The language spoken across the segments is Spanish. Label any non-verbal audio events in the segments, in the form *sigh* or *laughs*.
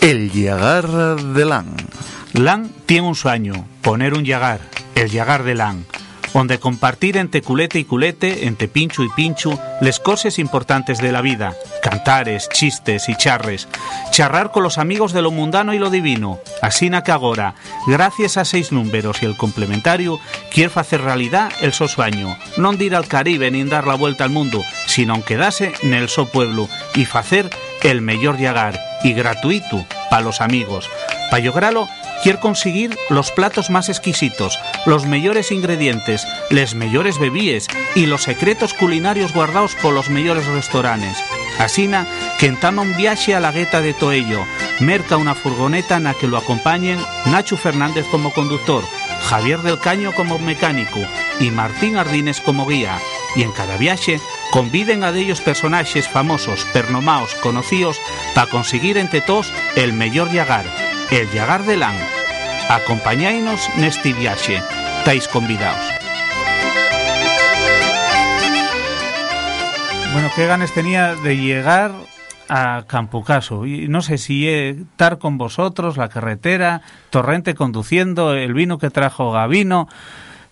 El Yagar de Lan. Lan tiene un sueño, poner un yagar, el yagar de Lan, donde compartir entre culete y culete, entre pincho y pincho, les cosas importantes de la vida, cantares, chistes y charres, charrar con los amigos de lo mundano y lo divino, asina que agora, gracias a seis números y el complementario, quiere hacer realidad el so sueño, non de ir al Caribe ni dar la vuelta al mundo, sino quedarse en el so pueblo y hacer el mejor yagar y gratuito para los amigos. Para lograrlo, quiere conseguir los platos más exquisitos, los mejores ingredientes, les mejores bebíes y los secretos culinarios guardados por los mejores restaurantes. Asina que entama un viaje a la gueta de Toello, merca una furgoneta en la que lo acompañen Nacho Fernández como conductor, Javier del Caño como mecánico y Martín Ardines como guía. Y en cada viaje conviden a de ellos personajes famosos, pernomaos, conocidos, para conseguir entre todos el mejor yagar, el yagar de Lan. Acompañáinos neste viaje, estáis convidados. Bueno, qué ganas tenía de llegar a Campocaso. Y no sé si estar con vosotros, la carretera, Torrente conduciendo, el vino que trajo Gavino.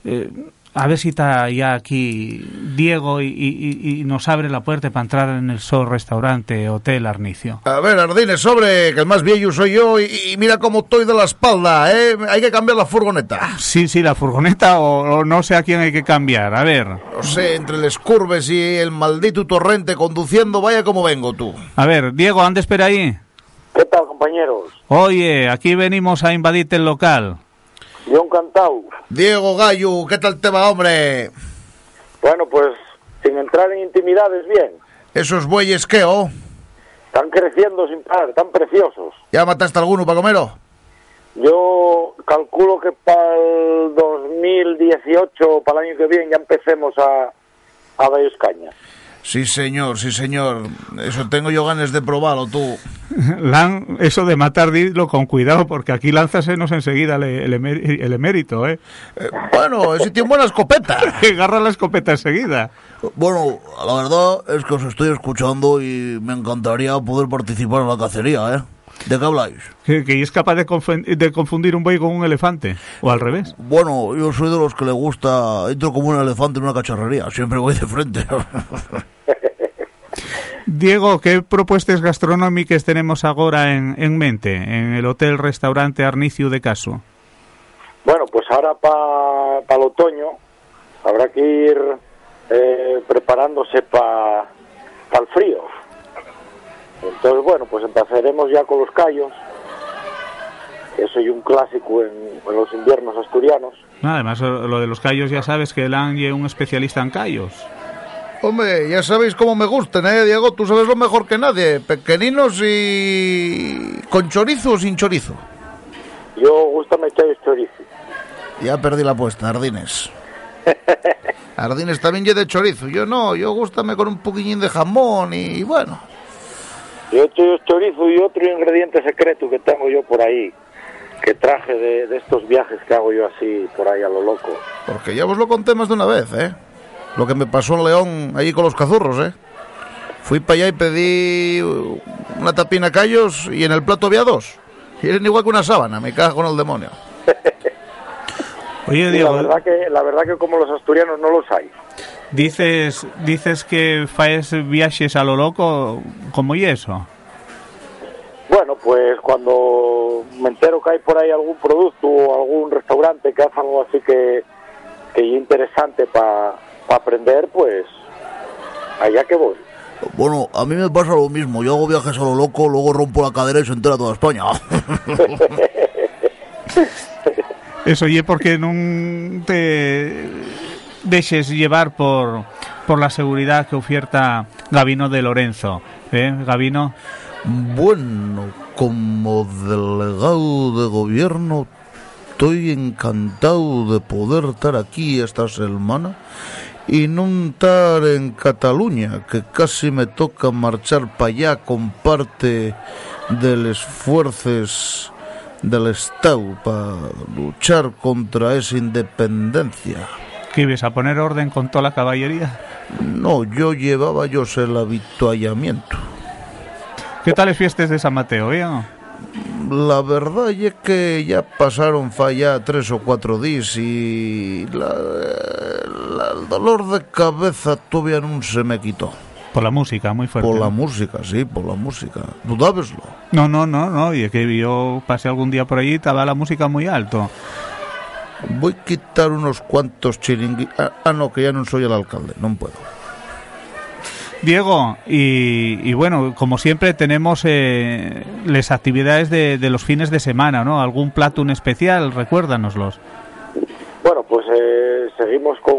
Eh, a ver si está ya aquí Diego y, y, y, nos abre la puerta para entrar en el Sol Restaurante Hotel Arnicio. A ver, Ardines, sobre, que el más viejo soy yo y, y mira cómo estoy de la espalda, ¿eh? Hay que cambiar la furgoneta. Sí, sí, la furgoneta o, o no sé a quién hay que cambiar, a ver. No sé, entre las curves y el maldito torrente conduciendo, vaya como vengo tú. A ver, Diego, ¿andes por ahí? ¿Qué tal, compañeros? Oye, aquí venimos a invadirte el local. Yo encantado. Diego Gallo, ¿qué tal te va, hombre? Bueno, pues sin entrar en intimidades, bien. ¿Esos bueyes qué, oh? Están creciendo sin parar, tan preciosos. ¿Ya mataste alguno para comerlo? Yo calculo que para el 2018, para el año que viene, ya empecemos a, a darles caña. Sí, señor, sí, señor. Eso tengo yo ganas de probarlo, tú. *laughs* Lan, eso de matar, dilo con cuidado, porque aquí lánzasenos enseguida el, el, emer- el emérito, ¿eh? Eh, bueno, ese tiene buena escopeta. *laughs* Agarra la escopeta enseguida. Bueno, la verdad es que os estoy escuchando y me encantaría poder participar en la cacería, ¿eh? ¿De qué habláis? Que, que es capaz de, confen- de confundir un buey con un elefante, o al revés. Bueno, yo soy de los que le gusta... Entro como un elefante en una cacharrería. Siempre voy de frente. *laughs* Diego, ¿qué propuestas gastronómicas tenemos ahora en, en mente en el Hotel Restaurante Arnicio de Caso? Bueno, pues ahora para el otoño habrá que ir eh, preparándose para el frío. Entonces, bueno, pues empezaremos ya con los callos. Eso es un clásico en, en los inviernos asturianos. No, además, lo de los callos ya sabes que Lan es un especialista en callos. Hombre, ya sabéis cómo me gustan, ¿eh, Diego? Tú sabes lo mejor que nadie. Pequeñinos y... ¿Con chorizo o sin chorizo? Yo gustame echar chorizo. Ya perdí la apuesta, Ardines. *laughs* Ardines también lleva de chorizo. Yo no, yo gustame con un poquillín de jamón y bueno. Yo echo chorizo y otro ingrediente secreto que tengo yo por ahí, que traje de, de estos viajes que hago yo así por ahí a lo loco. Porque ya os lo conté más de una vez, ¿eh? Lo que me pasó en León allí con los cazurros, ¿eh? Fui para allá y pedí una tapina callos y en el plato había dos. Y eran igual que una sábana, me cago con el demonio. *laughs* Oye, Y la Diego, verdad que la verdad que como los asturianos no los hay. Dices, dices que faes viajes a lo loco, ¿cómo y eso? Bueno, pues cuando me entero que hay por ahí algún producto o algún restaurante que hace algo así que, que es interesante para aprender, pues allá que voy. Bueno, a mí me pasa lo mismo. Yo hago viajes a lo loco, luego rompo la cadera y se entera toda España. *laughs* *laughs* Eso, y porque no te dejes llevar por, por la seguridad que oferta Gavino de Lorenzo. ¿eh? Gavino, Bueno, como delegado de gobierno, estoy encantado de poder estar aquí esta semana y no estar en Cataluña, que casi me toca marchar para allá con parte de los esfuerzos del Estado para luchar contra esa independencia. Que ibas a poner orden con toda la caballería. No, yo llevaba yo el habituallamiento. ¿Qué tal las fiestas de San Mateo? ¿Bien? La verdad es que ya pasaron fa ya tres o cuatro días y la, la- el dolor de cabeza todavía no se me quitó. Por la música, muy fuerte. Por la música, sí, por la música. ¿Dudabeslo? No, no, no, no. Y es que yo pasé algún día por allí, estaba la música muy alto. Voy a quitar unos cuantos chiringuitos. Ah, ah, no, que ya no soy el alcalde, no puedo. Diego, y, y bueno, como siempre tenemos eh, las actividades de, de los fines de semana, ¿no? ¿Algún plato en especial? Recuérdanoslos. Bueno, pues eh, seguimos con,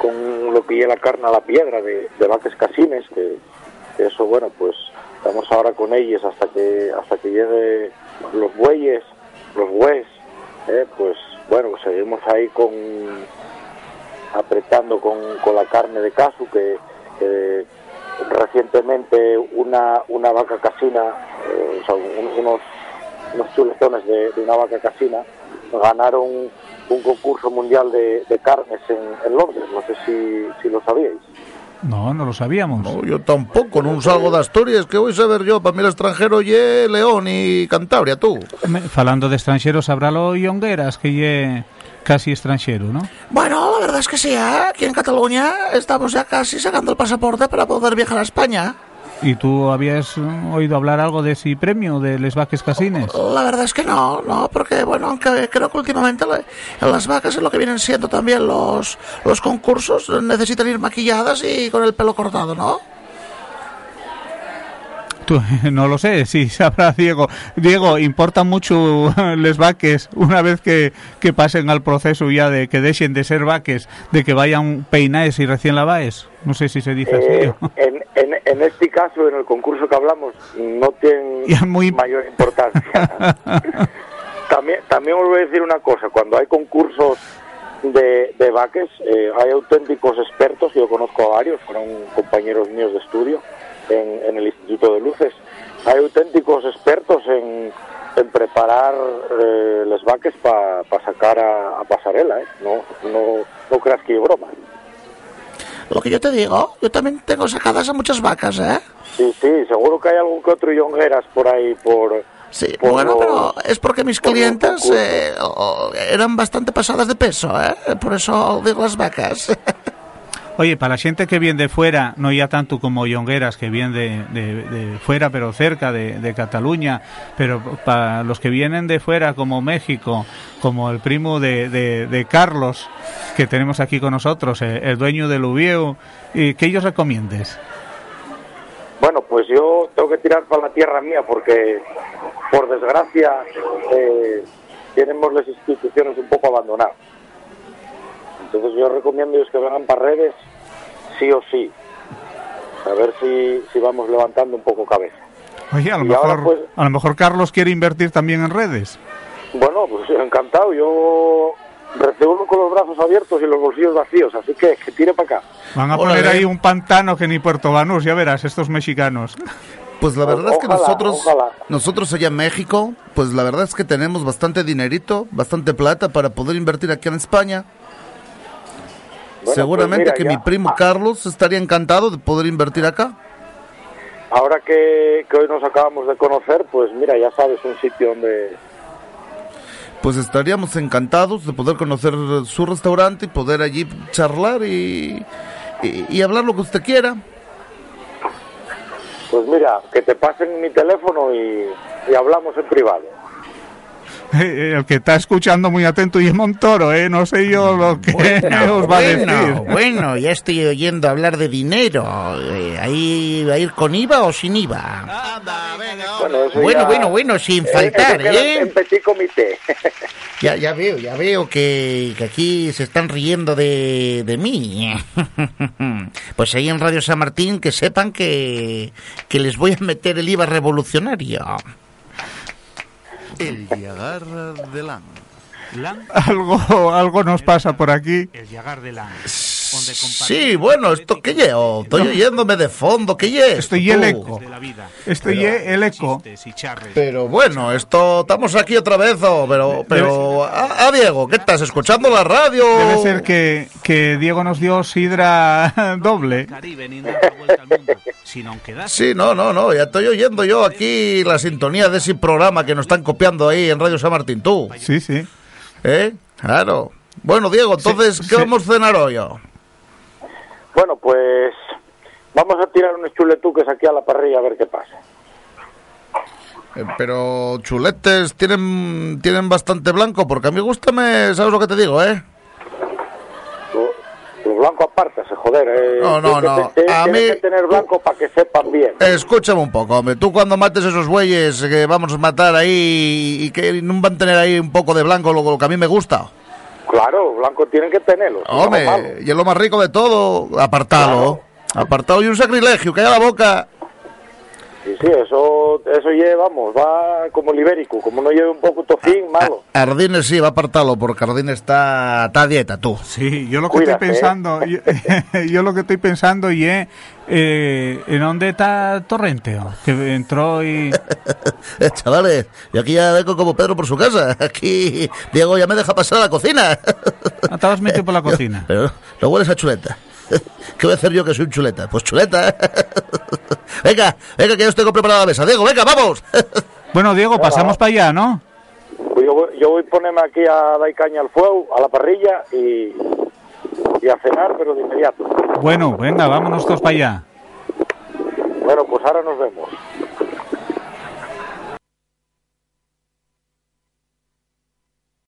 con lo que es la carne a la piedra de, de vaques casines, que, que eso, bueno, pues estamos ahora con ellos hasta que hasta que llegue los bueyes, los bueyes, eh, pues bueno, seguimos ahí con apretando con, con la carne de casu que, recientemente una, una vaca casina, eh, unos, unos chuletones de, una vaca casina ganaron un concurso mundial de, de carnes en, en Londres, no sé si, si lo sabíais. No, no lo sabíamos. No, yo tampoco, no salgo de Asturias, que voy a saber yo, para mí el extranjero ye León y Cantabria, tú. Me- Falando de extranjeros, habrá lo Yongueras, que ye casi extranjero, ¿no? Bueno, la verdad es que sí, ¿eh? aquí en Cataluña estamos ya casi sacando el pasaporte para poder viajar a España. ¿Y tú habías eh, oído hablar algo de ese premio de Les Vaques Casines? La verdad es que no, no, porque bueno, aunque creo que últimamente en las vacas en lo que vienen siendo también los, los concursos necesitan ir maquilladas y con el pelo cortado, ¿no? Tú, *laughs* no lo sé, sí, *laughs* sabrá Diego. Diego, ¿importa mucho *laughs* les vaques una vez que, que pasen al proceso ya de que dejen de ser vaques, de que vayan peinaes y recién lavaes? No sé si se dice Eh, así. en, en, este caso, en el concurso que hablamos, no tiene muy- mayor importancia. *laughs* también, también os voy a decir una cosa, cuando hay concursos de, de vaques, eh, hay auténticos expertos, yo conozco a varios, fueron compañeros míos de estudio en, en el Instituto de Luces, hay auténticos expertos en, en preparar eh, las vaques para sacar a, a pasarela, ¿eh? no, no, no creas que es broma. Lo que yo te digo, yo también tengo sacadas a muchas vacas, ¿eh? Sí, sí, seguro que hay algún que otro yongueras por ahí, por... Sí, por bueno, pero es porque mis por clientes eh, eran bastante pasadas de peso, ¿eh? Por eso digo las vacas. *laughs* Oye, para la gente que viene de fuera, no ya tanto como Yongueras, que viene de, de- de fuera, pero cerca de, de Cataluña, pero para los que vienen de fuera, como México, como el primo de, de- de Carlos, que tenemos aquí con nosotros, eh, el dueño del Ubieu, y que ellos recomiendes. Bueno, pues yo tengo que tirar para la tierra mía porque, por desgracia, eh, tenemos las instituciones un poco abandonadas. Entonces yo recomiendo es que vengan para redes, sí o sí. A ver si, si vamos levantando un poco cabeza. Oye, a lo, Y ahora, mejor, pues- a lo mejor Carlos quiere invertir también en redes. Bueno, pues encantado. Yo recibo con los brazos abiertos y los bolsillos vacíos, así que que tire para acá. Van a Órale. poner ahí un pantano que ni Puerto Banús, ya verás, estos mexicanos. Pues la verdad es que Ojalá, nosotros, ojalá. nosotros allá en México, pues la verdad es que tenemos bastante dinerito, bastante plata para poder invertir aquí en España. Bueno, Seguramente pues que mi primo ah, Carlos estaría encantado de poder invertir acá. Ahora que, que hoy nos acabamos de conocer, pues mira, ya sabes, un sitio donde Pues estaríamos encantados de poder conocer su restaurante y poder allí charlar y, y, y hablar lo que usted quiera. Pues mira, que te pasen mi teléfono y, y hablamos en privado. *laughs* Eh, El que está escuchando muy atento y es Montoro, ¿eh? No sé yo lo que *laughs* os va a decir. bueno, bueno, ya estoy oyendo hablar de dinero. Eh, ¿Ahí va a ir con IVA o sin IVA? Bueno, Bueno, ya- bueno, bueno, sin eh, faltar, ¿eh? En petit comité. *laughs* Ya, ya veo, ya veo que, que aquí se están riendo de, de mí. Pues ahí en Radio San Martín que sepan que, que les voy a meter el IVA revolucionario. El Yagar de Lan. Algo, algo nos pasa por aquí. El Yagar de Lan. Sí, bueno, ¿esto qué llevo? Estoy oyéndome de fondo, ¿qué llevo? Estoy el eco. Estoy el eco. Pero bueno, esto estamos aquí otra vez, oh, pero pero a, a Diego, ¿qué estás escuchando la radio? Debe ser que, que Diego nos dio sidra *laughs* doble. Sí, no, no, no, ya estoy oyendo yo aquí la sintonía de ese programa que nos están copiando ahí en Radio San Martín, tú. Sí, sí. ¿Eh? Claro. Bueno, Diego, entonces, Sí, ¿qué sí. vamos a cenar hoy? oh? Bueno, pues vamos a tirar unos chuletuques aquí a la parrilla a ver qué pasa. Eh, pero chuletes tienen tienen bastante blanco, porque a mí gustame, ¿sabes lo que te digo, eh? Lo blanco apártase, joder. Eh. No, no, que no. te- tiene A que mí- tener blanco para que sepan bien. Escúchame un poco, hombre. Tú cuando mates esos bueyes que vamos a matar ahí y que no van a tener ahí un poco de blanco, lo, lo que a mí me gusta. Claro, blanco tienen que tenerlo. Hombre, y es lo más rico de todo, apartalo. Apartado y un sacrilegio, que haya la boca. Sí, sí, eso, eso lleva, vamos, va como el ibérico. Como no lleve un poco tofín, malo. Ardines sí, va a apartarlo, porque Ardines está, está a dieta, tú. Sí, yo lo que Cuídate, estoy pensando, *laughs* yo, *laughs* yo lo que estoy pensando y es eh, en dónde está Torrente, oh? que entró y *laughs* Eh, Chavales, yo aquí ya vengo como Pedro por su casa. Aquí Diego ya me deja pasar a la cocina. Ah, estabas metido por la cocina. Pero no hueles a chuleta. *laughs* ¿Qué voy a hacer yo que soy un chuleta? Pues chuleta. *laughs* Venga, venga, que ya os tengo preparada la mesa. Diego, venga, vamos. *laughs* Bueno, Diego, pasamos para allá, ¿no? Pues yo, voy, yo voy a ponerme aquí a dar caña al fuego, a la parrilla y, y a cenar, pero de inmediato. Bueno, venga, vámonos todos para allá. Bueno, pues ahora nos vemos.